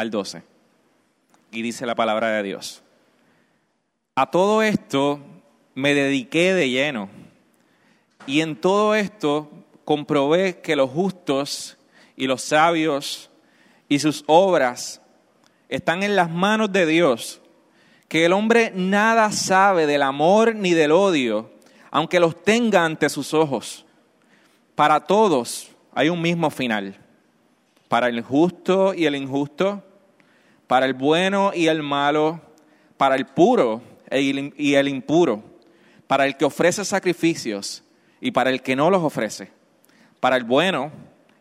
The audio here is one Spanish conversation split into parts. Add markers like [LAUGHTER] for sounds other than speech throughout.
al 12. Y dice la palabra de Dios. A todo esto me dediqué de lleno. Y en todo esto comprobé que los justos y los sabios y sus obras están en las manos de Dios, que el hombre nada sabe del amor ni del odio, aunque los tenga ante sus ojos. Para todos hay un mismo final, para el justo y el injusto, para el bueno y el malo, para el puro y el impuro, para el que ofrece sacrificios y para el que no los ofrece, para el bueno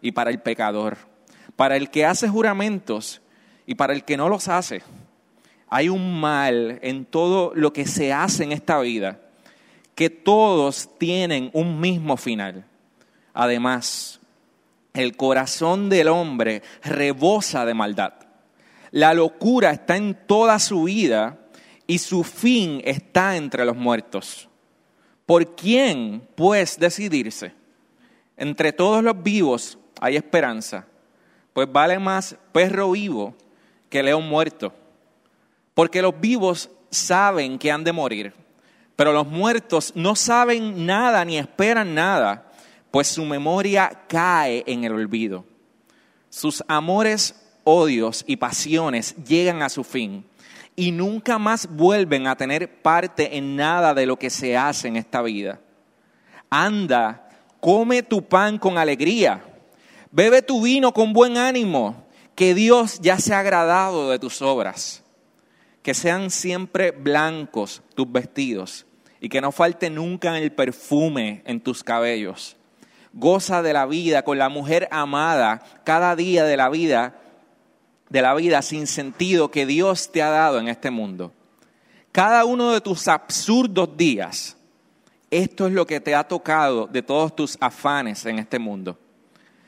y para el pecador, para el que hace juramentos y para el que no los hace. Hay un mal en todo lo que se hace en esta vida, que todos tienen un mismo final. Además, el corazón del hombre rebosa de maldad. La locura está en toda su vida y su fin está entre los muertos. ¿Por quién, pues, decidirse? Entre todos los vivos hay esperanza, pues vale más perro vivo que león muerto. Porque los vivos saben que han de morir, pero los muertos no saben nada ni esperan nada, pues su memoria cae en el olvido. Sus amores odios y pasiones llegan a su fin y nunca más vuelven a tener parte en nada de lo que se hace en esta vida. Anda, come tu pan con alegría, bebe tu vino con buen ánimo, que Dios ya se agradado de tus obras. Que sean siempre blancos tus vestidos y que no falte nunca el perfume en tus cabellos. Goza de la vida con la mujer amada cada día de la vida de la vida sin sentido que Dios te ha dado en este mundo. Cada uno de tus absurdos días, esto es lo que te ha tocado de todos tus afanes en este mundo.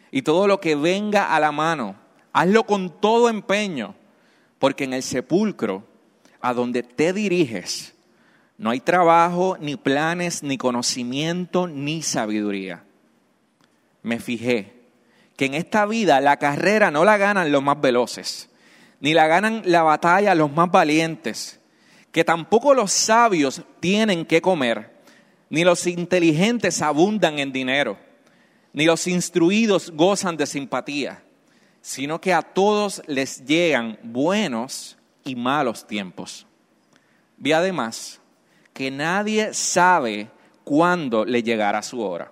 Y todo lo que venga a la mano, hazlo con todo empeño, porque en el sepulcro, a donde te diriges, no hay trabajo, ni planes, ni conocimiento, ni sabiduría. Me fijé que en esta vida la carrera no la ganan los más veloces, ni la ganan la batalla los más valientes, que tampoco los sabios tienen que comer, ni los inteligentes abundan en dinero, ni los instruidos gozan de simpatía, sino que a todos les llegan buenos y malos tiempos. Vi además que nadie sabe cuándo le llegará su hora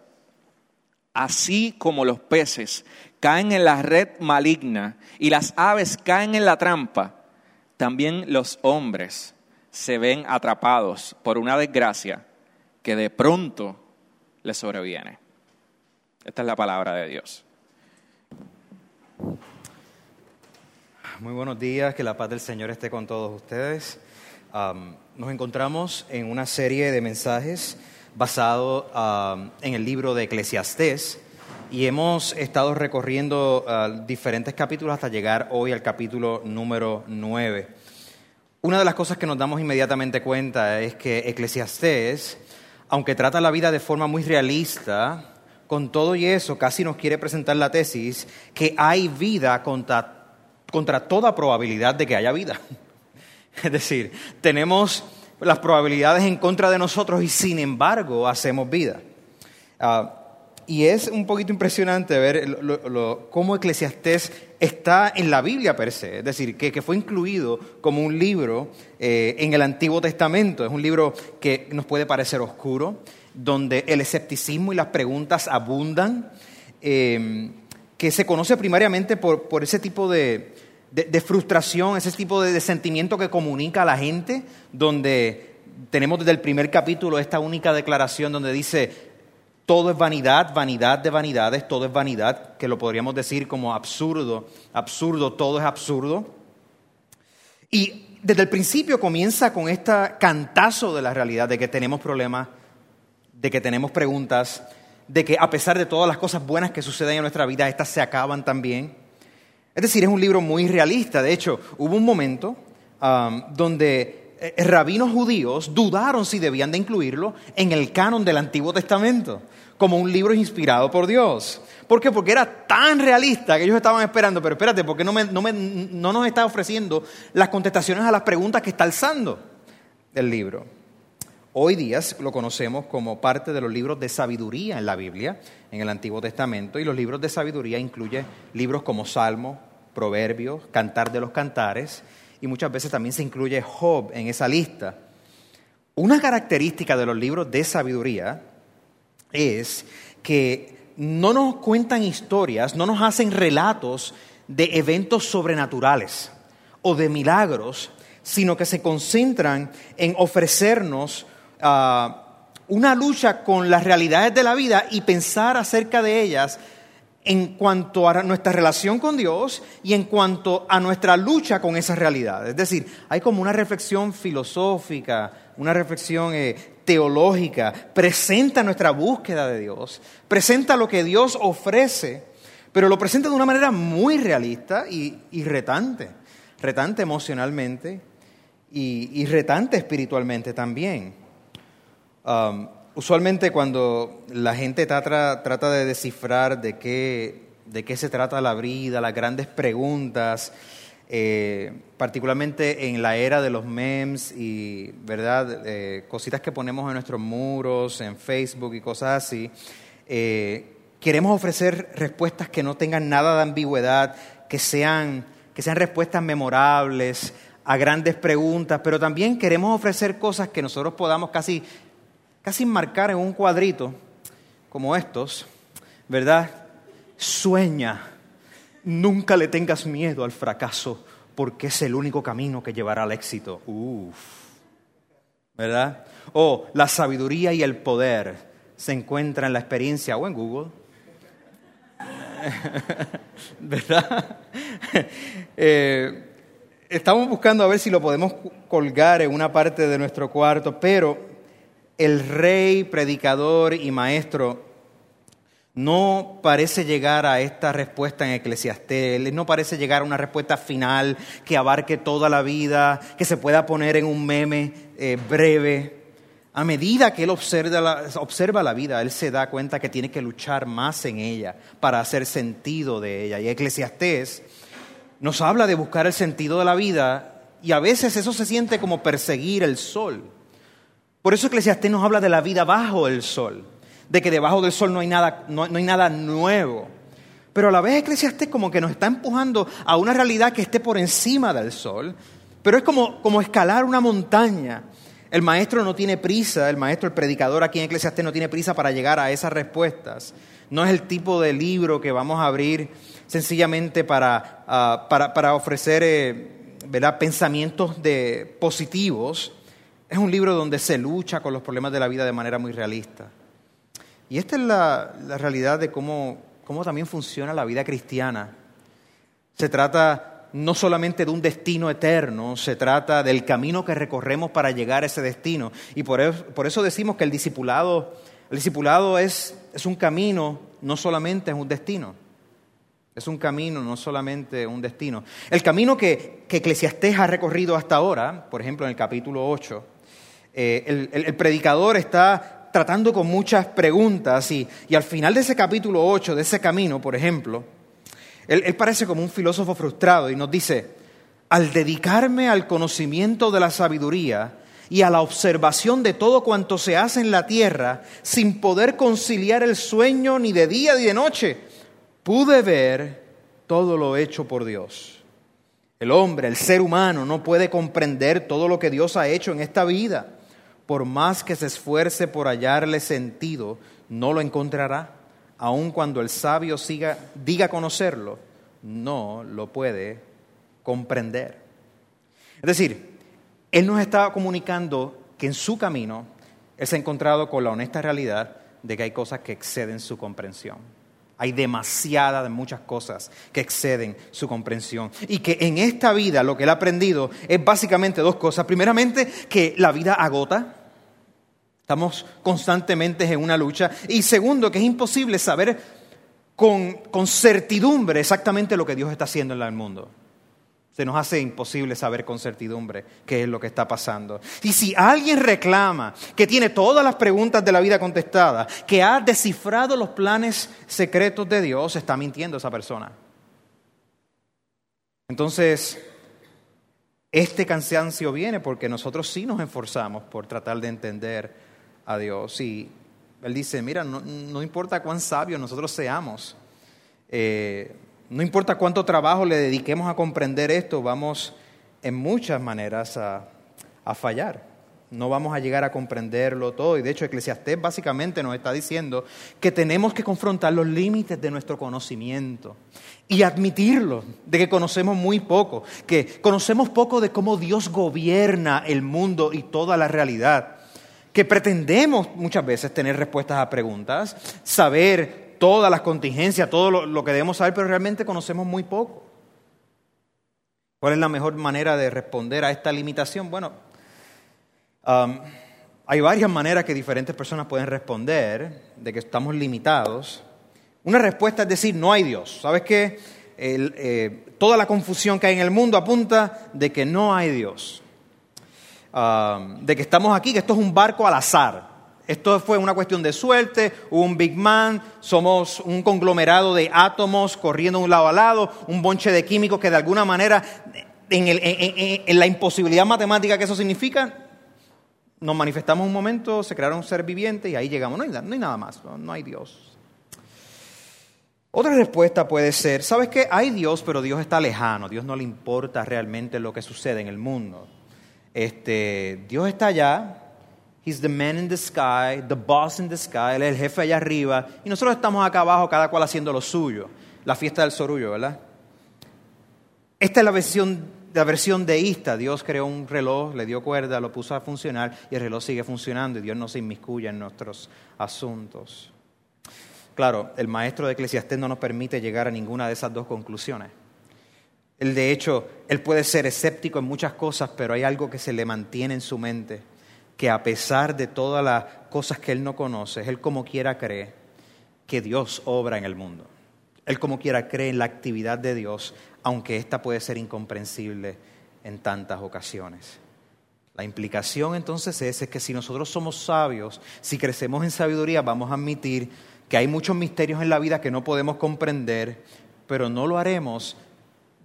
así como los peces caen en la red maligna y las aves caen en la trampa, también los hombres se ven atrapados por una desgracia que de pronto les sobreviene. Esta es la palabra de Dios. Muy buenos días, que la paz del Señor esté con todos ustedes. nos encontramos en una serie de mensajes basado um, en el libro de Eclesiastés y hemos estado recorriendo uh, diferentes capítulos hasta llegar hoy al capítulo número 9. Una de las cosas que nos damos inmediatamente cuenta es que Eclesiastés, aunque trata la vida de forma muy realista, con todo y eso casi nos quiere presentar la tesis que hay vida contra, contra toda probabilidad de que haya vida. [LAUGHS] Es decir, tenemos las probabilidades en contra de nosotros y sin embargo hacemos vida. Ah, y es un poquito impresionante ver cómo Eclesiastés está en la Biblia per se, es decir, que, fue incluido como un libro eh, en el Antiguo Testamento. Es un libro que nos puede parecer oscuro, donde el escepticismo y las preguntas abundan, eh, que se conoce primariamente por, por ese tipo de, de, frustración, ese tipo de, sentimiento que comunica a la gente, donde tenemos desde el primer capítulo esta única declaración donde dice, todo es vanidad, vanidad de vanidades, todo es vanidad, que lo podríamos decir como absurdo, absurdo, todo es absurdo. Y desde el principio comienza con este cantazo de la realidad de que tenemos problemas, de que tenemos preguntas, de que a pesar de todas las cosas buenas que suceden en nuestra vida, estas se acaban también. Es decir, es un libro muy realista. De hecho, hubo un momento donde eh, rabinos judíos dudaron si debían de incluirlo en el canon del Antiguo Testamento, como un libro inspirado por Dios. ¿Por qué? Porque era tan realista que ellos estaban esperando, pero espérate, porque no, no nos está ofreciendo las contestaciones a las preguntas que está alzando el libro? Hoy día lo conocemos como parte de los libros de sabiduría en la Biblia, en el Antiguo Testamento, y los libros de sabiduría incluyen libros como Salmo, Proverbios, Cantar de los Cantares, y muchas veces también se incluye Job en esa lista. Una característica de los libros de sabiduría es que no nos cuentan historias, no nos hacen relatos de eventos sobrenaturales o de milagros, sino que se concentran en ofrecernos Ah, una lucha con las realidades de la vida y pensar acerca de ellas en cuanto a nuestra relación con Dios y en cuanto a nuestra lucha con esas realidades. Es decir, hay como una reflexión filosófica, una reflexión eh, teológica, presenta nuestra búsqueda de Dios, presenta lo que Dios ofrece, pero lo presenta de una manera muy realista y, retante, retante emocionalmente y retante espiritualmente también. Um, usualmente cuando la gente trata, de descifrar de qué, de qué se trata la vida, las grandes preguntas, eh, particularmente en la era de los memes y verdad eh, cositas que ponemos en nuestros muros, en Facebook y cosas así, eh, queremos ofrecer respuestas que no tengan nada de ambigüedad, que sean, que sean respuestas memorables a grandes preguntas, pero también queremos ofrecer cosas que nosotros podamos casi casi marcar en un cuadrito como estos, ¿verdad? Sueña, nunca le tengas miedo al fracaso porque es el único camino que llevará al éxito. Uf, ¿verdad? O la sabiduría y el poder se encuentran en la experiencia o en Google. [LAUGHS] ¿Verdad? [LAUGHS] Eh, estamos buscando a ver si lo podemos colgar en una parte de nuestro cuarto, pero el rey, predicador y maestro no parece llegar a esta respuesta en Eclesiastés, no parece llegar a una respuesta final que abarque toda la vida, que se pueda poner en un meme eh, breve. A medida que él observa la, observa la vida, él se da cuenta que tiene que luchar más en ella para hacer sentido de ella. Y Eclesiastés nos habla de buscar el sentido de la vida y a veces eso se siente como perseguir el sol. Por eso Eclesiastés nos habla de la vida bajo el sol, de que debajo del sol no hay nada, no, hay nada nuevo. Pero a la vez Eclesiastés como que nos está empujando a una realidad que esté por encima del sol, pero es como, como escalar una montaña. El maestro no tiene prisa, el maestro, el predicador aquí en Eclesiastés no tiene prisa para llegar a esas respuestas. No es el tipo de libro que vamos a abrir sencillamente para, ah, para, ofrecer eh, pensamientos de, positivos, es un libro donde se lucha con los problemas de la vida de manera muy realista. Y esta es la, realidad de cómo, cómo también funciona la vida cristiana. Se trata no solamente de un destino eterno, se trata del camino que recorremos para llegar a ese destino. Y por eso, decimos que el discipulado, el discipulado es, es un camino, no solamente es un destino. Es un camino, no solamente un destino. El camino que, que ha recorrido hasta ahora, por ejemplo en el capítulo 8, eh, el, predicador está tratando con muchas preguntas y, al final de ese capítulo 8, de ese camino, por ejemplo, él, él parece como un filósofo frustrado y nos dice, al dedicarme al conocimiento de la sabiduría y a la observación de todo cuanto se hace en la tierra, sin poder conciliar el sueño ni de día ni de noche, pude ver todo lo hecho por Dios. El hombre, el ser humano, no puede comprender todo lo que Dios ha hecho en esta vida por más que se esfuerce por hallarle sentido, no lo encontrará, aun cuando el sabio siga, diga conocerlo, no lo puede comprender. Es decir, Él nos está comunicando que en su camino Él se ha encontrado con la honesta realidad de que hay cosas que exceden su comprensión. Hay demasiadas de muchas cosas que exceden su comprensión. Y que en esta vida lo que él ha aprendido es básicamente dos cosas. Primeramente, que la vida agota. Estamos constantemente en una lucha. Y segundo, que es imposible saber con, con certidumbre exactamente lo que Dios está haciendo en el mundo se nos hace imposible saber con certidumbre qué es lo que está pasando. Y si alguien reclama que tiene todas las preguntas de la vida contestadas, que ha descifrado los planes secretos de Dios, está mintiendo esa persona. Entonces, este cansancio viene porque nosotros sí nos esforzamos por tratar de entender a Dios. Y Él dice, mira, no, importa cuán sabios nosotros seamos, eh, no importa cuánto trabajo le dediquemos a comprender esto, vamos en muchas maneras a, fallar. No vamos a llegar a comprenderlo todo. Y de hecho, Eclesiastés básicamente nos está diciendo que tenemos que confrontar los límites de nuestro conocimiento y admitirlo, de que conocemos muy poco, que conocemos poco de cómo Dios gobierna el mundo y toda la realidad, que pretendemos muchas veces tener respuestas a preguntas, saber todas las contingencias, todo lo, que debemos saber, pero realmente conocemos muy poco. ¿Cuál es la mejor manera de responder a esta limitación? Bueno, um, hay varias maneras que diferentes personas pueden responder de que estamos limitados. Una respuesta es decir, no hay Dios. ¿Sabes qué? Eh, toda la confusión que hay en el mundo apunta de que no hay Dios. Um, de que estamos aquí, que esto es un barco al azar. Esto fue una cuestión de suerte, un Big Man, somos un conglomerado de átomos corriendo de un lado a lado, un bonche de químicos que de alguna manera, en, la imposibilidad matemática que eso significa, nos manifestamos un momento, se crearon un ser viviente y ahí llegamos. No hay, no hay nada más, no, hay Dios. Otra respuesta puede ser, ¿sabes qué? Hay Dios, pero Dios está lejano, Dios no le importa realmente lo que sucede en el mundo. Este, Dios está allá, He's the man in the sky, the boss in the sky, él es el jefe allá arriba, y nosotros estamos acá abajo, cada cual haciendo lo suyo. La fiesta del sorullo, ¿verdad? Esta es la versión, la versión deísta. Dios creó un reloj, le dio cuerda, lo puso a funcionar, y el reloj sigue funcionando, y Dios no se inmiscuye en nuestros asuntos. Claro, el maestro de Eclesiastés no nos permite llegar a ninguna de esas dos conclusiones. Él, de hecho, él puede ser escéptico en muchas cosas, pero hay algo que se le mantiene en su mente que a pesar de todas las cosas que él no conoce, él como quiera cree que Dios obra en el mundo. Él como quiera cree en la actividad de Dios, aunque ésta puede ser incomprensible en tantas ocasiones. La implicación entonces es, es que si nosotros somos sabios, si crecemos en sabiduría, vamos a admitir que hay muchos misterios en la vida que no podemos comprender, pero no lo haremos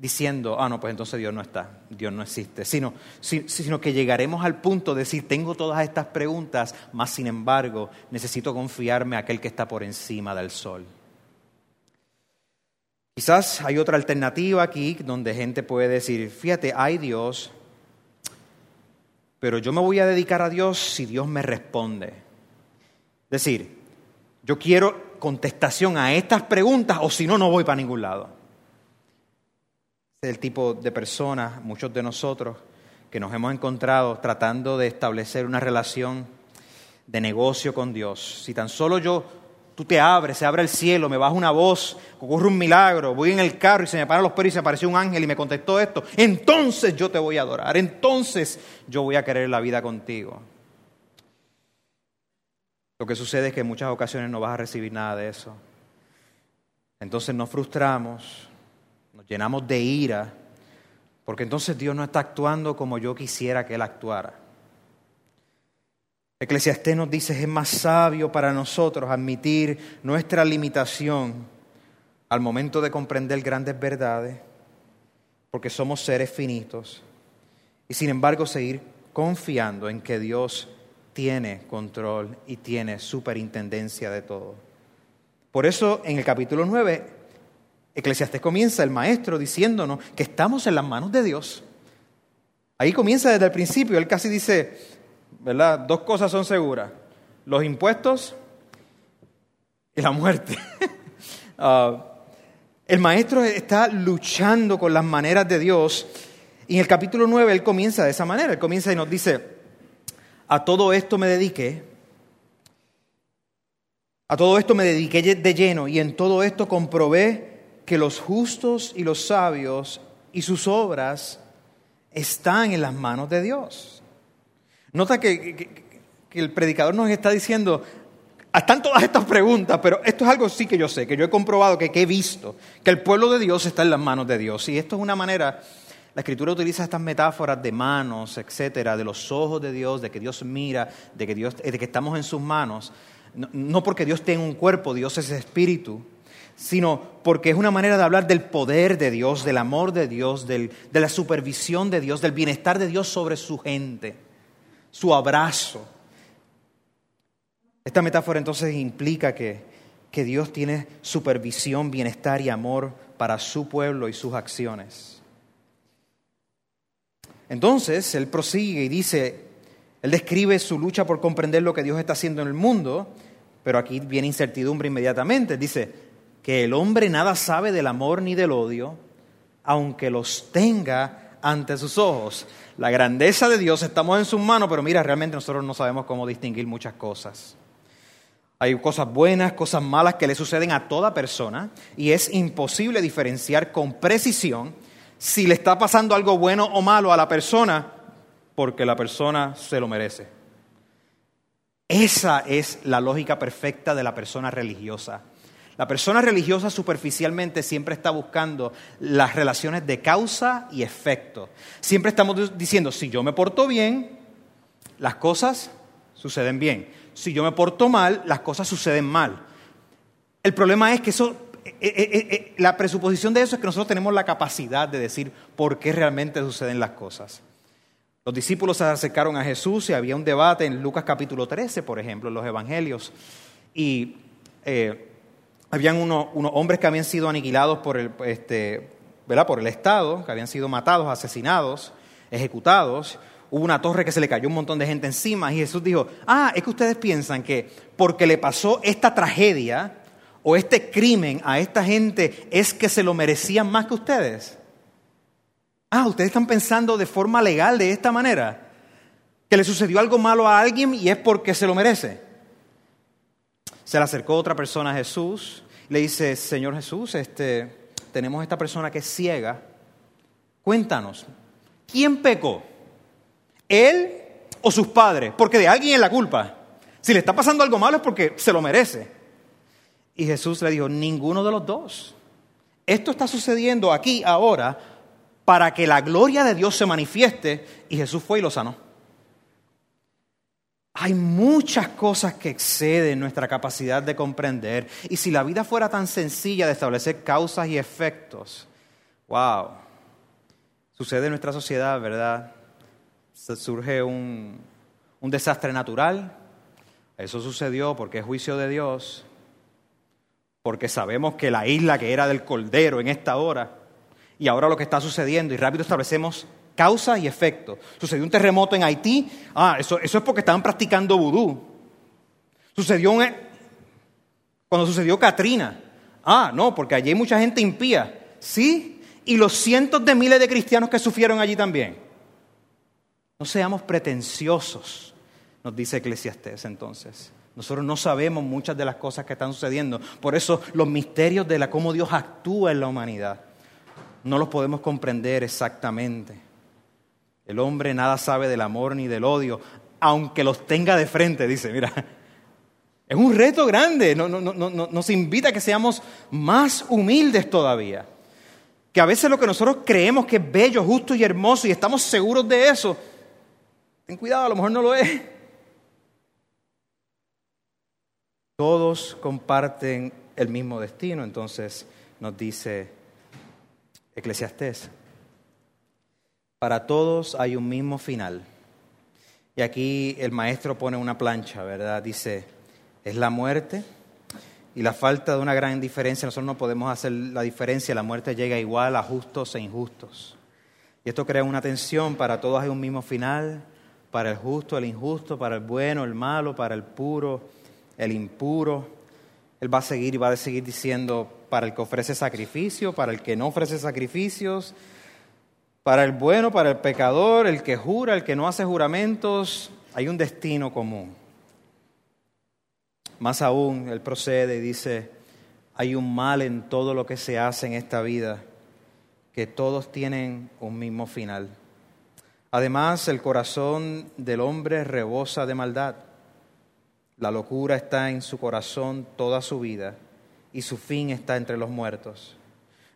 diciendo, ah, no, pues entonces Dios no está, Dios no existe, sino, sino que llegaremos al punto de decir, tengo todas estas preguntas, más sin embargo, necesito confiarme a aquel que está por encima del sol. Quizás hay otra alternativa aquí donde gente puede decir, fíjate, hay Dios, pero yo me voy a dedicar a Dios si Dios me responde. Es decir, yo quiero contestación a estas preguntas o si no, no voy para ningún lado el tipo de personas, muchos de nosotros, que nos hemos encontrado tratando de establecer una relación de negocio con Dios. Si tan solo yo, tú te abres, se abre el cielo, me baja una voz, ocurre un milagro, voy en el carro y se me paran los pelos y se apareció un ángel y me contestó esto, entonces yo te voy a adorar, entonces yo voy a querer la vida contigo. Lo que sucede es que en muchas ocasiones no vas a recibir nada de eso. Entonces nos frustramos, llenamos de ira, porque entonces Dios no está actuando como yo quisiera que Él actuara. Eclesiastés nos dice, es más sabio para nosotros admitir nuestra limitación al momento de comprender grandes verdades, porque somos seres finitos, y sin embargo seguir confiando en que Dios tiene control y tiene superintendencia de todo. Por eso en el capítulo 9 Eclesiastés comienza el maestro diciéndonos que estamos en las manos de Dios. Ahí comienza desde el principio, él casi dice, ¿verdad? Dos cosas son seguras, los impuestos y la muerte. [LAUGHS] Ah, El maestro está luchando con las maneras de Dios y en el capítulo 9 él comienza de esa manera. Él comienza y nos dice, a todo esto me dediqué, a todo esto me dediqué de lleno y en todo esto comprobé que los justos y los sabios y sus obras están en las manos de Dios. Nota que, el predicador nos está diciendo, están todas estas preguntas, pero esto es algo sí que yo sé, que yo he comprobado, que, que, he visto, que el pueblo de Dios está en las manos de Dios. Y esto es una manera, la escritura utiliza estas metáforas de manos, etcétera, de los ojos de Dios, de que Dios mira, de que, Dios, de que estamos en sus manos. No, no porque Dios tenga un cuerpo, Dios es espíritu, sino porque es una manera de hablar del poder de Dios, del amor de Dios, del, de la supervisión de Dios, del bienestar de Dios sobre su gente, su abrazo esta metáfora entonces implica que, que Dios tiene supervisión, bienestar y amor para su pueblo y sus acciones. Entonces, él prosigue y dice, él describe su lucha por comprender lo que Dios está haciendo en el mundo, pero aquí viene incertidumbre inmediatamente. Dice que el hombre nada sabe del amor ni del odio, aunque los tenga ante sus ojos. La grandeza de Dios estamos en sus manos, pero mira, realmente nosotros no sabemos cómo distinguir muchas cosas. Hay cosas buenas, cosas malas que le suceden a toda persona y es imposible diferenciar con precisión si le está pasando algo bueno o malo a la persona porque la persona se lo merece. Esa es la lógica perfecta de la persona religiosa. La persona religiosa superficialmente siempre está buscando las relaciones de causa y efecto. Siempre estamos diciendo, si yo me porto bien, las cosas suceden bien si yo me porto mal, las cosas suceden mal. El problema es que eso, eh, eh, eh, la presuposición de eso es que nosotros tenemos la capacidad de decir por qué realmente suceden las cosas. Los discípulos se acercaron a Jesús y había un debate en Lucas capítulo 13, por ejemplo, en los evangelios. Y habían unos, hombres que habían sido aniquilados por el, este, ¿verdad? por el Estado, que habían sido matados, asesinados, ejecutados hubo una torre que se le cayó un montón de gente encima y Jesús dijo, ah, es que ustedes piensan que porque le pasó esta tragedia o este crimen a esta gente es que se lo merecían más que ustedes. Ah, ustedes están pensando de forma legal de esta manera, que le sucedió algo malo a alguien y es porque se lo merece. Se le acercó otra persona a Jesús, le dice, Señor Jesús, este, tenemos esta persona que es ciega, cuéntanos, ¿quién pecó? él o sus padres, porque de alguien es la culpa. Si le está pasando algo malo es porque se lo merece. Y Jesús le dijo, ninguno de los dos. Esto está sucediendo aquí, ahora, para que la gloria de Dios se manifieste. Y Jesús fue y lo sanó. Hay muchas cosas que exceden nuestra capacidad de comprender. Y si la vida fuera tan sencilla de establecer causas y efectos, wow, sucede en nuestra sociedad, ¿verdad? surge un, desastre natural. Eso sucedió porque es juicio de Dios, porque sabemos que la isla que era del Cordero en esta hora, y ahora lo que está sucediendo, y rápido establecemos causa y efecto. Sucedió un terremoto en Haití, ah, eso, eso es porque estaban practicando vudú. Sucedió cuando sucedió Katrina, ah, no, porque allí hay mucha gente impía, sí, y los cientos de miles de cristianos que sufrieron allí también. No seamos pretenciosos, nos dice Eclesiastés entonces. Nosotros no sabemos muchas de las cosas que están sucediendo. Por eso los misterios de la, cómo Dios actúa en la humanidad no los podemos comprender exactamente. El hombre nada sabe del amor ni del odio, aunque los tenga de frente, dice, mira, [LAUGHS] es un reto grande, nos invita a que seamos más humildes todavía. Que a veces lo que nosotros creemos que es bello, justo y hermoso y estamos seguros de eso, Ten cuidado, a lo mejor no lo es. [LAUGHS] Todos comparten el mismo destino, entonces nos dice Eclesiastés. Para todos hay un mismo final. Y aquí el maestro pone una plancha, ¿verdad? Dice, es la muerte y la falta de una gran diferencia. Nosotros no podemos hacer la diferencia, la muerte llega igual a justos e injustos. Y esto crea una tensión, para todos hay un mismo final, para el justo, el injusto, para el bueno, el malo, para el puro, el impuro. Él va a seguir y va a seguir diciendo, para el que ofrece sacrificio, para el que no ofrece sacrificios, para el bueno, para el pecador, el que jura, el que no hace juramentos, hay un destino común. Más aún, él procede y dice, hay un mal en todo lo que se hace en esta vida, que todos tienen un mismo final. Además, el corazón del hombre rebosa de maldad. La locura está en su corazón toda su vida y su fin está entre los muertos.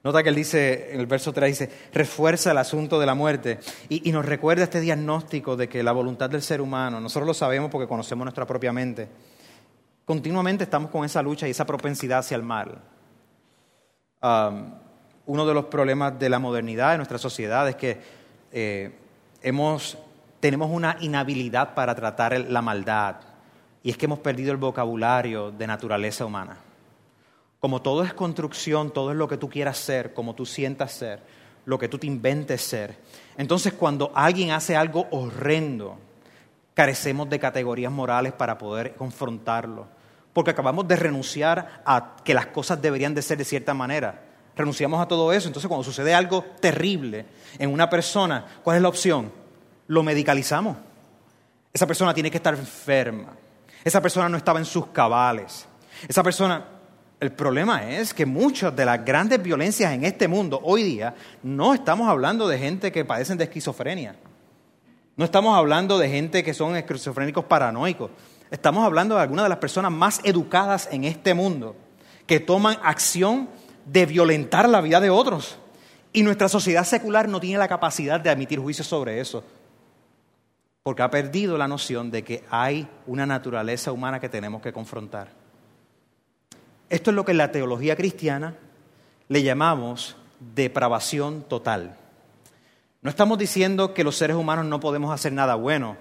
Nota que él dice, en el verso 3 dice, refuerza el asunto de la muerte y, nos recuerda este diagnóstico de que la voluntad del ser humano, nosotros lo sabemos porque conocemos nuestra propia mente, continuamente estamos con esa lucha y esa propensidad hacia el mal. Uno de los problemas de la modernidad de nuestra sociedad es que eh, hemos, tenemos una inhabilidad para tratar la maldad y es que hemos perdido el vocabulario de naturaleza humana. Como todo es construcción, todo es lo que tú quieras ser, como tú sientas ser, lo que tú te inventes ser. Entonces cuando alguien hace algo horrendo, carecemos de categorías morales para poder confrontarlo porque acabamos de renunciar a que las cosas deberían de ser de cierta manera. Renunciamos a todo eso. Entonces, cuando sucede algo terrible en una persona, ¿cuál es la opción? Lo medicalizamos. Esa persona tiene que estar enferma. Esa persona no estaba en sus cabales. Esa persona... El problema es que muchas de las grandes violencias en este mundo hoy día no estamos hablando de gente que padecen de esquizofrenia. No estamos hablando de gente que son esquizofrénicos paranoicos. Estamos hablando de algunas de las personas más educadas en este mundo, que toman acción de violentar la vida de otros. Y nuestra sociedad secular no tiene la capacidad de admitir juicios sobre eso, porque ha perdido la noción de que hay una naturaleza humana que tenemos que confrontar. Esto es lo que en la teología cristiana le llamamos depravación total. No estamos diciendo que los seres humanos no podemos hacer nada bueno,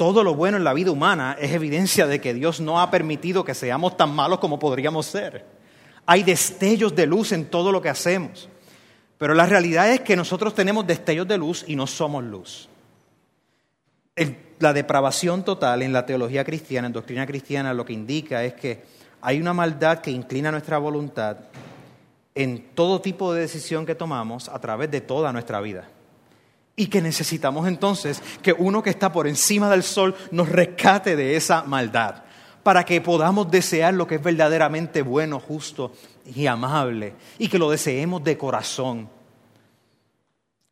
todo lo bueno en la vida humana es evidencia de que Dios no ha permitido que seamos tan malos como podríamos ser. Hay destellos de luz en todo lo que hacemos. Pero la realidad es que nosotros tenemos destellos de luz y no somos luz. la depravación total en la teología cristiana, en doctrina cristiana, lo que indica es que hay una maldad que inclina nuestra voluntad en todo tipo de decisión que tomamos a través de toda nuestra vida. Y que necesitamos entonces que uno que está por encima del sol nos rescate de esa maldad, para que podamos desear lo que es verdaderamente bueno, justo y amable, y que lo deseemos de corazón.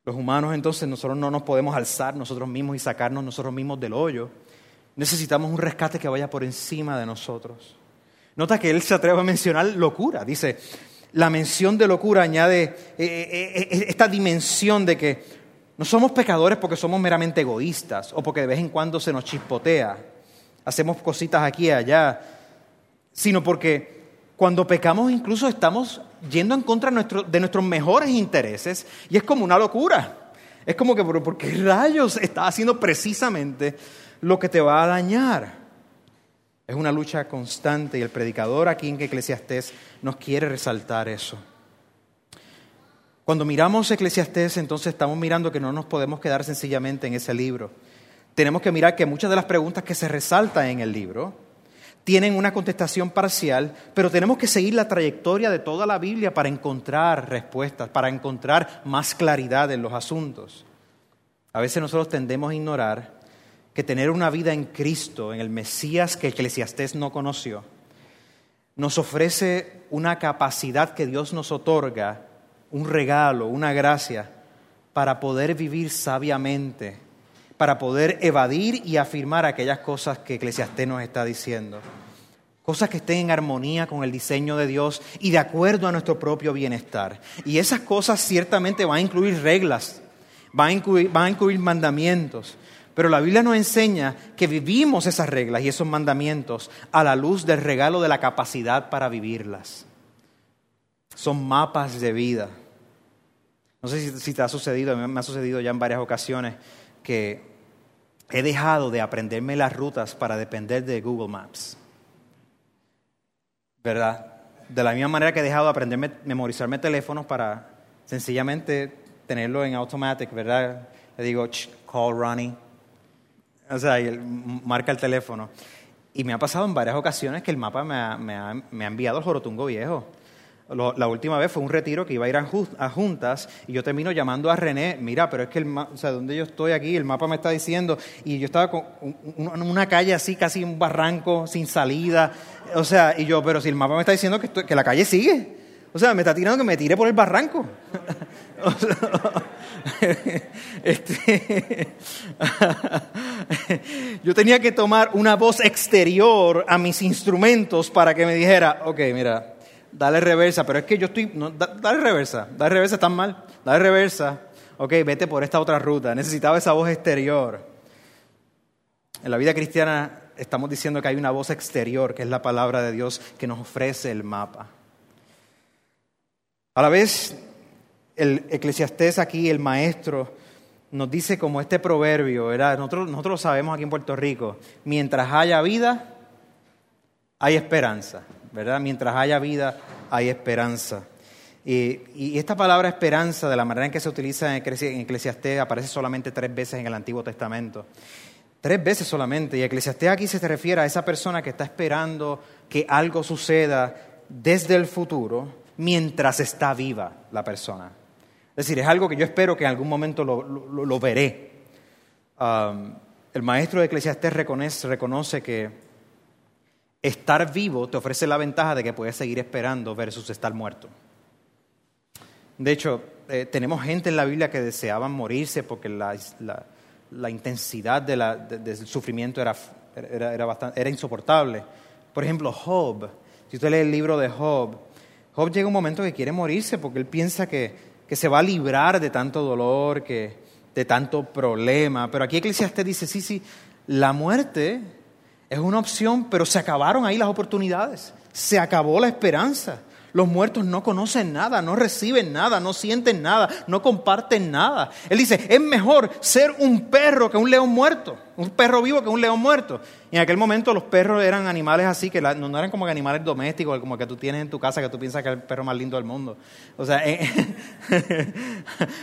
Los humanos entonces nosotros no nos podemos alzar nosotros mismos y sacarnos nosotros mismos del hoyo. Necesitamos un rescate que vaya por encima de nosotros. Nota que él se atreve a mencionar locura. Dice, la mención de locura añade eh, eh, eh, esta dimensión de que no somos pecadores porque somos meramente egoístas o porque de vez en cuando se nos chispotea, hacemos cositas aquí y allá, sino porque cuando pecamos incluso estamos yendo en contra de nuestros mejores intereses y es como una locura. Es como que, ¿por qué rayos estás haciendo precisamente lo que te va a dañar? Es una lucha constante y el predicador aquí en Eclesiastés nos quiere resaltar eso. Cuando miramos Eclesiastés, entonces estamos mirando que no nos podemos quedar sencillamente en ese libro. Tenemos que mirar que muchas de las preguntas que se resaltan en el libro tienen una contestación parcial, pero tenemos que seguir la trayectoria de toda la Biblia para encontrar respuestas, para encontrar más claridad en los asuntos. A veces nosotros tendemos a ignorar que tener una vida en Cristo, en el Mesías que Eclesiastés no conoció, nos ofrece una capacidad que Dios nos otorga un regalo, una gracia para poder vivir sabiamente, para poder evadir y afirmar aquellas cosas que Eclesiastés nos está diciendo. Cosas que estén en armonía con el diseño de Dios y de acuerdo a nuestro propio bienestar. Y esas cosas ciertamente van a incluir reglas, van a incluir, van a incluir mandamientos. Pero la Biblia nos enseña que vivimos esas reglas y esos mandamientos a la luz del regalo de la capacidad para vivirlas son mapas de vida. No sé si, te ha sucedido, me ha sucedido ya en varias ocasiones que he dejado de aprenderme las rutas para depender de Google Maps. ¿Verdad? De la misma manera que he dejado de aprenderme, memorizarme teléfonos para sencillamente tenerlo en automatic, ¿verdad? Le digo, call Ronnie. O sea, y marca el teléfono. Y me ha pasado en varias ocasiones que el mapa me ha, me ha enviado al Jorotungo Viejo. La última vez fue un retiro que iba a ir a, juntas y yo termino llamando a René, mira, pero es que el o sea, donde yo estoy aquí, el mapa me está diciendo, y yo estaba con en una calle así, casi un barranco, sin salida, o sea, y yo, pero si el mapa me está diciendo que, que la calle sigue, o sea, me está tirando que me tire por el barranco. [LAUGHS] [LAUGHS] este, [LAUGHS] yo tenía que tomar una voz exterior a mis instrumentos para que me dijera, ok, mira, dale reversa, pero es que yo estoy, dale reversa, dale reversa, están mal, dale reversa, ok, vete por esta otra ruta. Necesitaba esa voz exterior. En la vida cristiana estamos diciendo que hay una voz exterior, que es la palabra de Dios, que nos ofrece el mapa. A la vez, el eclesiastés aquí, el maestro, nos dice como este proverbio, Nosotros, nosotros lo sabemos aquí en Puerto Rico, mientras haya vida, hay esperanza. ¿verdad? Mientras haya vida, hay esperanza. Y, esta palabra esperanza, de la manera en que se utiliza en Eclesiastés, aparece solamente tres veces en el Antiguo Testamento. Tres veces solamente. Y Eclesiastés aquí se refiere a esa persona que está esperando que algo suceda desde el futuro mientras está viva la persona. Es decir, es algo que yo espero que en algún momento lo, veré. El maestro de Eclesiastés reconoce que estar vivo te ofrece la ventaja de que puedes seguir esperando versus estar muerto. De hecho, eh, tenemos gente en la Biblia que deseaban morirse porque la, intensidad del sufrimiento era, era, insoportable. Por ejemplo, Job. Si usted lee el libro de Job, Job llega un momento que quiere morirse porque él piensa que, que se va a librar de tanto dolor, que, de tanto problema. Pero aquí Eclesiastes dice, sí, sí, la muerte es una opción, pero se acabaron ahí las oportunidades. Se acabó la esperanza. Los muertos no conocen nada, no reciben nada, no sienten nada, no comparten nada. Él dice, es mejor ser un perro que un león muerto, un perro vivo que un león muerto. Y en aquel momento los perros eran animales así, que no, eran como animales domésticos, como que tú tienes en tu casa, que tú piensas que es el perro más lindo del mundo. O sea, eh, [LAUGHS]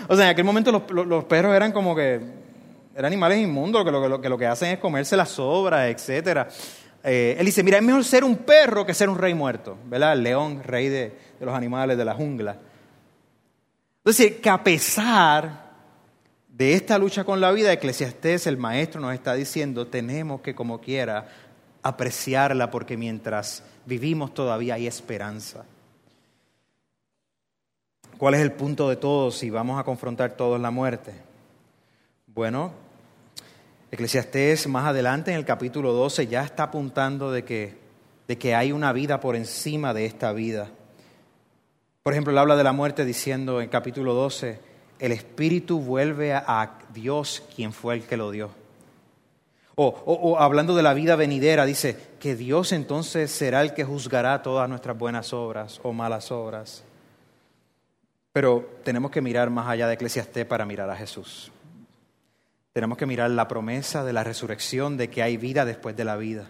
o sea en aquel momento los perros eran como que eran animales inmundos que lo, que lo que hacen es comerse las sobras, etc. Eh, él dice, mira, es mejor ser un perro que ser un rey muerto, ¿verdad? El león, rey de, los animales de la jungla. Entonces, que a pesar de esta lucha con la vida, Eclesiastés, el maestro, nos está diciendo, tenemos que como quiera apreciarla porque mientras vivimos todavía hay esperanza. ¿Cuál es el punto de todo si vamos a confrontar todos la muerte? Bueno, Eclesiastés más adelante en el capítulo 12 ya está apuntando de que, de que hay una vida por encima de esta vida. Por ejemplo, él habla de la muerte diciendo en capítulo 12, el espíritu vuelve a, Dios quien fue el que lo dio. O, o, hablando de la vida venidera, dice que Dios entonces será el que juzgará todas nuestras buenas obras o malas obras. Pero tenemos que mirar más allá de Eclesiastés para mirar a Jesús. Tenemos que mirar la promesa de la resurrección, de que hay vida después de la vida.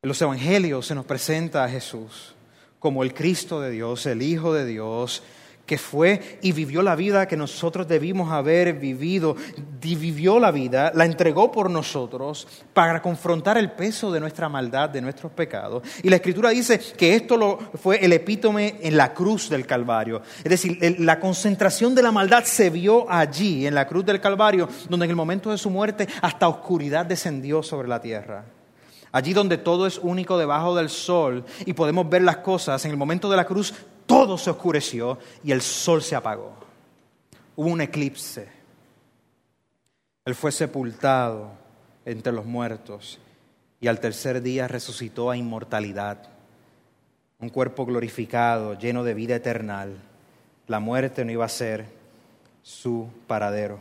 En los evangelios se nos presenta a Jesús como el Cristo de Dios, el Hijo de Dios, que fue y vivió la vida que nosotros debimos haber vivido, vivió la vida, la entregó por nosotros para confrontar el peso de nuestra maldad, de nuestros pecados. Y la Escritura dice que esto lo, fue el epítome en la cruz del Calvario. Es decir, la concentración de la maldad se vio allí, en la cruz del Calvario, donde en el momento de su muerte hasta oscuridad descendió sobre la tierra. Allí donde todo es único debajo del sol y podemos ver las cosas, en el momento de la cruz todo se oscureció y el sol se apagó. Hubo un eclipse. Él fue sepultado entre los muertos y al tercer día resucitó a inmortalidad. Un cuerpo glorificado, lleno de vida eterna. La muerte no iba a ser su paradero.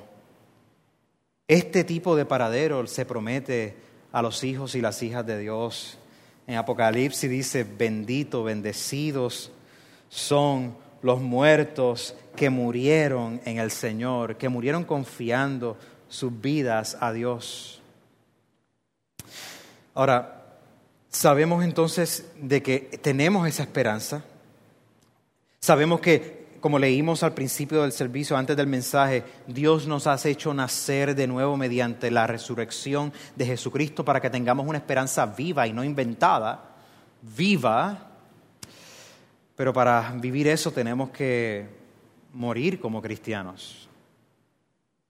Este tipo de paradero se promete a los hijos y las hijas de Dios. En Apocalipsis dice, bendito, bendecidos son los muertos que murieron en el Señor, que murieron confiando sus vidas a Dios. Ahora, sabemos entonces de que tenemos esa esperanza. Sabemos que, como leímos al principio del servicio, antes del mensaje, Dios nos ha hecho nacer de nuevo mediante la resurrección de Jesucristo para que tengamos una esperanza viva y no inventada, viva Pero para vivir eso tenemos que morir como cristianos,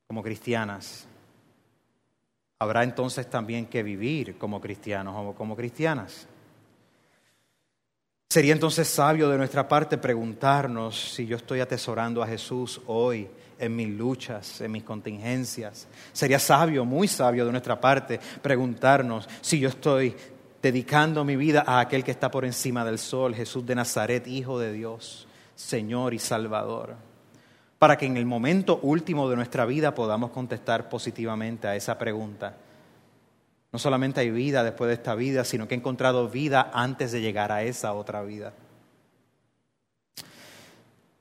como cristianas. Habrá entonces también que vivir como cristianos o como cristianas. Sería entonces sabio de nuestra parte preguntarnos si yo estoy atesorando a Jesús hoy en mis luchas, en mis contingencias. Sería sabio, muy sabio de nuestra parte preguntarnos si yo estoy dedicando mi vida a aquel que está por encima del sol, Jesús de Nazaret, Hijo de Dios, Señor y Salvador, para que en el momento último de nuestra vida podamos contestar positivamente a esa pregunta no solamente hay vida después de esta vida, sino que he encontrado vida antes de llegar a esa otra vida.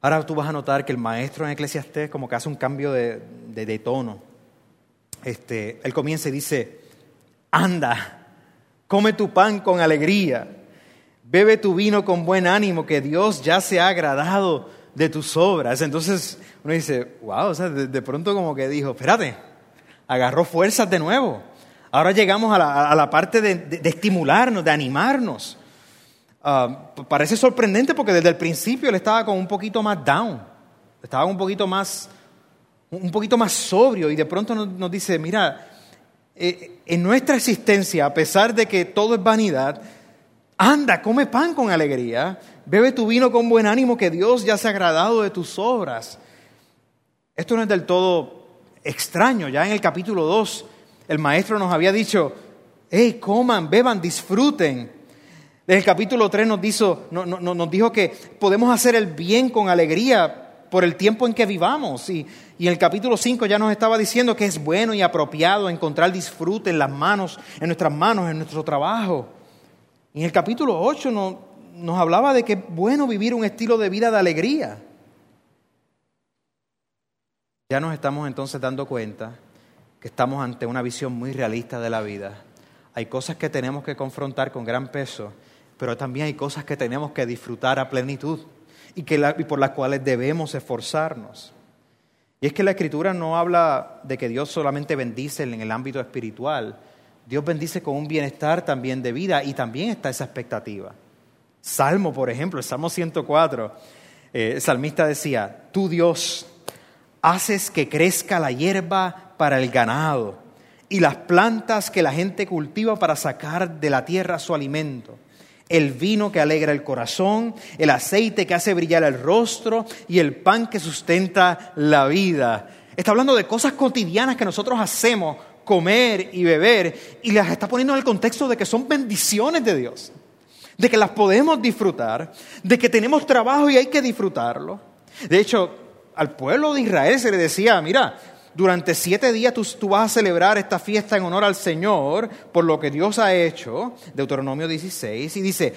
Ahora tú vas a notar que el maestro en Eclesiastés como que hace un cambio de, tono. Este, él comienza y dice, anda, come tu pan con alegría, bebe tu vino con buen ánimo, que Dios ya se ha agradado de tus obras. Entonces uno dice, wow, o sea, de pronto como que dijo, espérate, agarró fuerzas de nuevo. Ahora llegamos a la, parte de, estimularnos, de animarnos. Ah, parece sorprendente porque desde el principio él estaba con un poquito más down, estaba un poquito más, un poquito más sobrio y de pronto nos, dice, mira, en nuestra existencia, a pesar de que todo es vanidad, anda, come pan con alegría, bebe tu vino con buen ánimo, que Dios ya se ha agradado de tus obras. Esto no es del todo extraño, ya en el capítulo 2 el maestro nos había dicho, hey, coman, beban, disfruten. En el capítulo 3 nos nos dijo que podemos hacer el bien con alegría por el tiempo en que vivamos. Y, y, en el capítulo 5 ya nos estaba diciendo que es bueno y apropiado encontrar disfrute en las manos, en nuestras manos, en nuestro trabajo. Y en el capítulo 8 nos, nos hablaba de que es bueno vivir un estilo de vida de alegría. Ya nos estamos entonces dando cuenta que estamos ante una visión muy realista de la vida. Hay cosas que tenemos que confrontar con gran peso, pero también hay cosas que tenemos que disfrutar a plenitud y, que y por las cuales debemos esforzarnos. Y es que la Escritura no habla de que Dios solamente bendice en el ámbito espiritual, Dios bendice con un bienestar también de vida y también está esa expectativa. Salmo, por ejemplo, Salmo 104, eh, el salmista decía, tú Dios haces que crezca la hierba para el ganado y las plantas que la gente cultiva para sacar de la tierra su alimento, el vino que alegra el corazón, el aceite que hace brillar el rostro y el pan que sustenta la vida. Está hablando de cosas cotidianas que nosotros hacemos, comer y beber, y las está poniendo en el contexto de que son bendiciones de Dios, de que las podemos disfrutar, de que tenemos trabajo y hay que disfrutarlo. De hecho, al pueblo de Israel se le decía, mira, durante siete días tú, vas a celebrar esta fiesta en honor al Señor por lo que Dios ha hecho, Deuteronomio 16, y dice,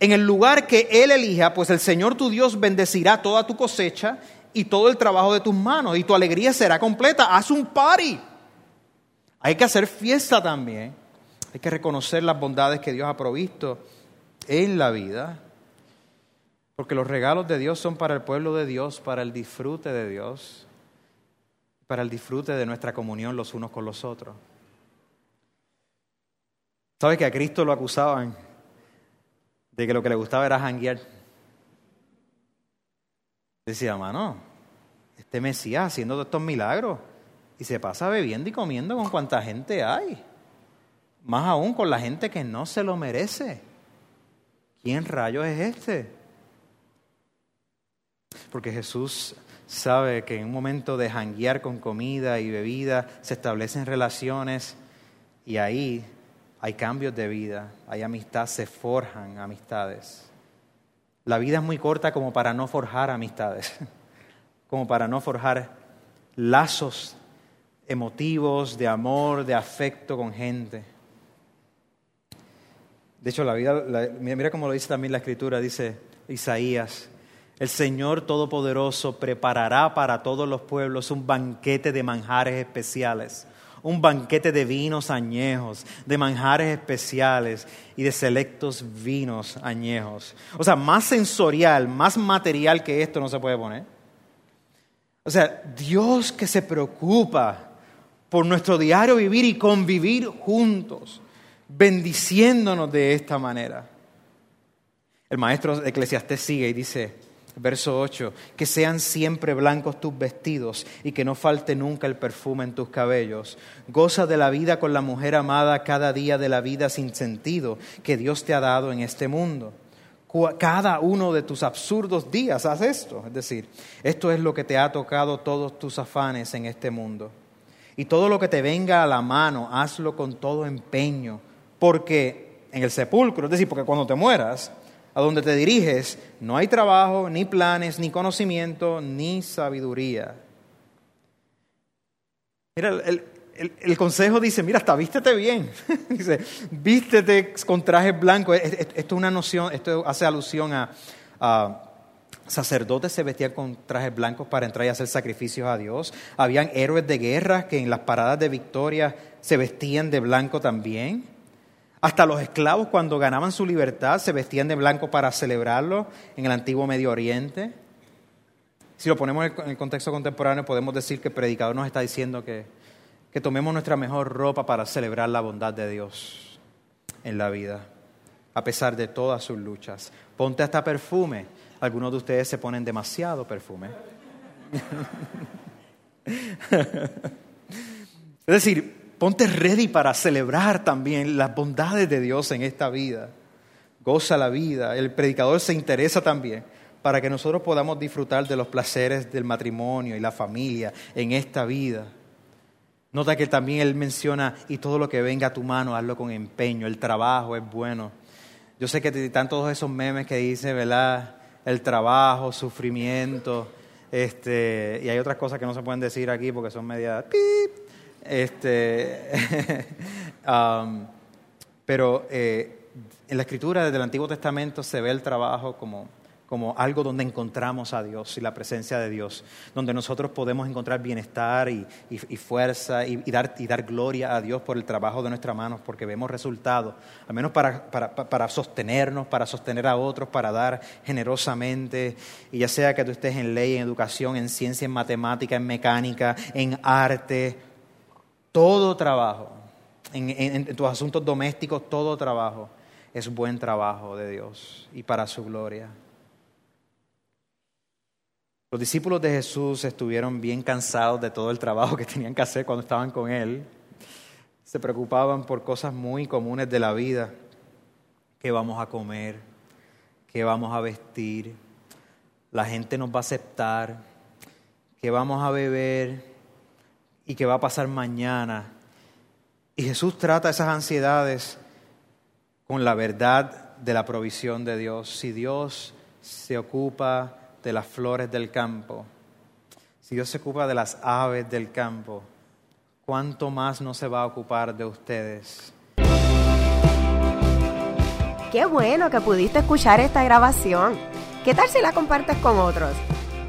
en el lugar que Él elija, pues el Señor tu Dios bendecirá toda tu cosecha y todo el trabajo de tus manos, y tu alegría será completa. Haz un party. Hay que hacer fiesta también. Hay que reconocer las bondades que Dios ha provisto en la vida. Porque los regalos de Dios son para el pueblo de Dios, para el disfrute de Dios para el disfrute de nuestra comunión los unos con los otros. ¿Sabes que a Cristo lo acusaban de que lo que le gustaba era janguear? Decía, mano, este Mesías haciendo todos estos milagros y se pasa bebiendo y comiendo con cuanta gente hay. Más aún con la gente que no se lo merece. ¿Quién rayos es este? Porque Jesús sabe que en un momento de janguear con comida y bebida se establecen relaciones y ahí hay cambios de vida, hay amistad, se forjan amistades. La vida es muy corta como para no forjar amistades, [LAUGHS] como para no forjar lazos emotivos, de amor, de afecto con gente. De hecho, la vida, mira cómo lo dice también la escritura, dice Isaías, el Señor Todopoderoso preparará para todos los pueblos un banquete de manjares especiales, un banquete de vinos añejos, de manjares especiales y de selectos vinos añejos. O sea, más sensorial, más material que esto no se puede poner. O sea, Dios que se preocupa por nuestro diario vivir y convivir juntos, bendiciéndonos de esta manera. El maestro Eclesiastés sigue y dice, verso 8, que sean siempre blancos tus vestidos y que no falte nunca el perfume en tus cabellos. Goza de la vida con la mujer amada cada día de la vida sin sentido que Dios te ha dado en este mundo. Cada uno de tus absurdos días haz esto. Es decir, esto es lo que te ha tocado todos tus afanes en este mundo. Y todo lo que te venga a la mano, hazlo con todo empeño, porque en el sepulcro, es decir, porque cuando te mueras, a donde te diriges, no hay trabajo, ni planes, ni conocimiento, ni sabiduría. Mira, el, consejo dice, mira, hasta vístete bien. [LAUGHS] dice, vístete con trajes blancos. Esto es una noción, esto hace alusión a, a sacerdotes se vestían con trajes blancos para entrar y hacer sacrificios a Dios. Habían héroes de guerra que en las paradas de victoria se vestían de blanco también. Hasta los esclavos cuando ganaban su libertad se vestían de blanco para celebrarlo en el antiguo Medio Oriente. Si lo ponemos en el contexto contemporáneo, podemos decir que el predicador nos está diciendo que, que tomemos nuestra mejor ropa para celebrar la bondad de Dios en la vida, a pesar de todas sus luchas. Ponte hasta perfume. Algunos de ustedes se ponen demasiado perfume. [LAUGHS] es decir, Ponte ready para celebrar también las bondades de Dios en esta vida. Goza la vida. El predicador se interesa también para que nosotros podamos disfrutar de los placeres del matrimonio y la familia en esta vida. Nota que también él menciona, y todo lo que venga a tu mano, hazlo con empeño, el trabajo es bueno. Yo sé que están todos esos memes que dicen, ¿verdad? El trabajo, sufrimiento, este, y hay otras cosas que no se pueden decir aquí porque son media... Este, [LAUGHS] um, pero eh, en la escritura del Antiguo Testamento se ve el trabajo como, como algo donde encontramos a Dios y la presencia de Dios, donde nosotros podemos encontrar bienestar y, fuerza y, dar, y dar gloria a Dios por el trabajo de nuestras manos, porque vemos resultados, al menos para, para, para, sostenernos, para sostener a otros, para dar generosamente, y ya sea que tú estés en ley, en educación, en ciencia, en matemática, en mecánica, en arte, todo trabajo, en, tus asuntos domésticos, todo trabajo es buen trabajo de Dios y para su gloria. Los discípulos de Jesús estuvieron bien cansados de todo el trabajo que tenían que hacer cuando estaban con Él. Se preocupaban por cosas muy comunes de la vida. ¿Qué vamos a comer? ¿Qué vamos a vestir? ¿La gente nos va a aceptar? ¿Qué vamos a beber? Y que va a pasar mañana. Y Jesús trata esas ansiedades con la verdad de la provisión de Dios. Si Dios se ocupa de las flores del campo, si Dios se ocupa de las aves del campo, ¿cuánto más no se va a ocupar de ustedes? Qué bueno que pudiste escuchar esta grabación. ¿Qué tal si la compartes con otros?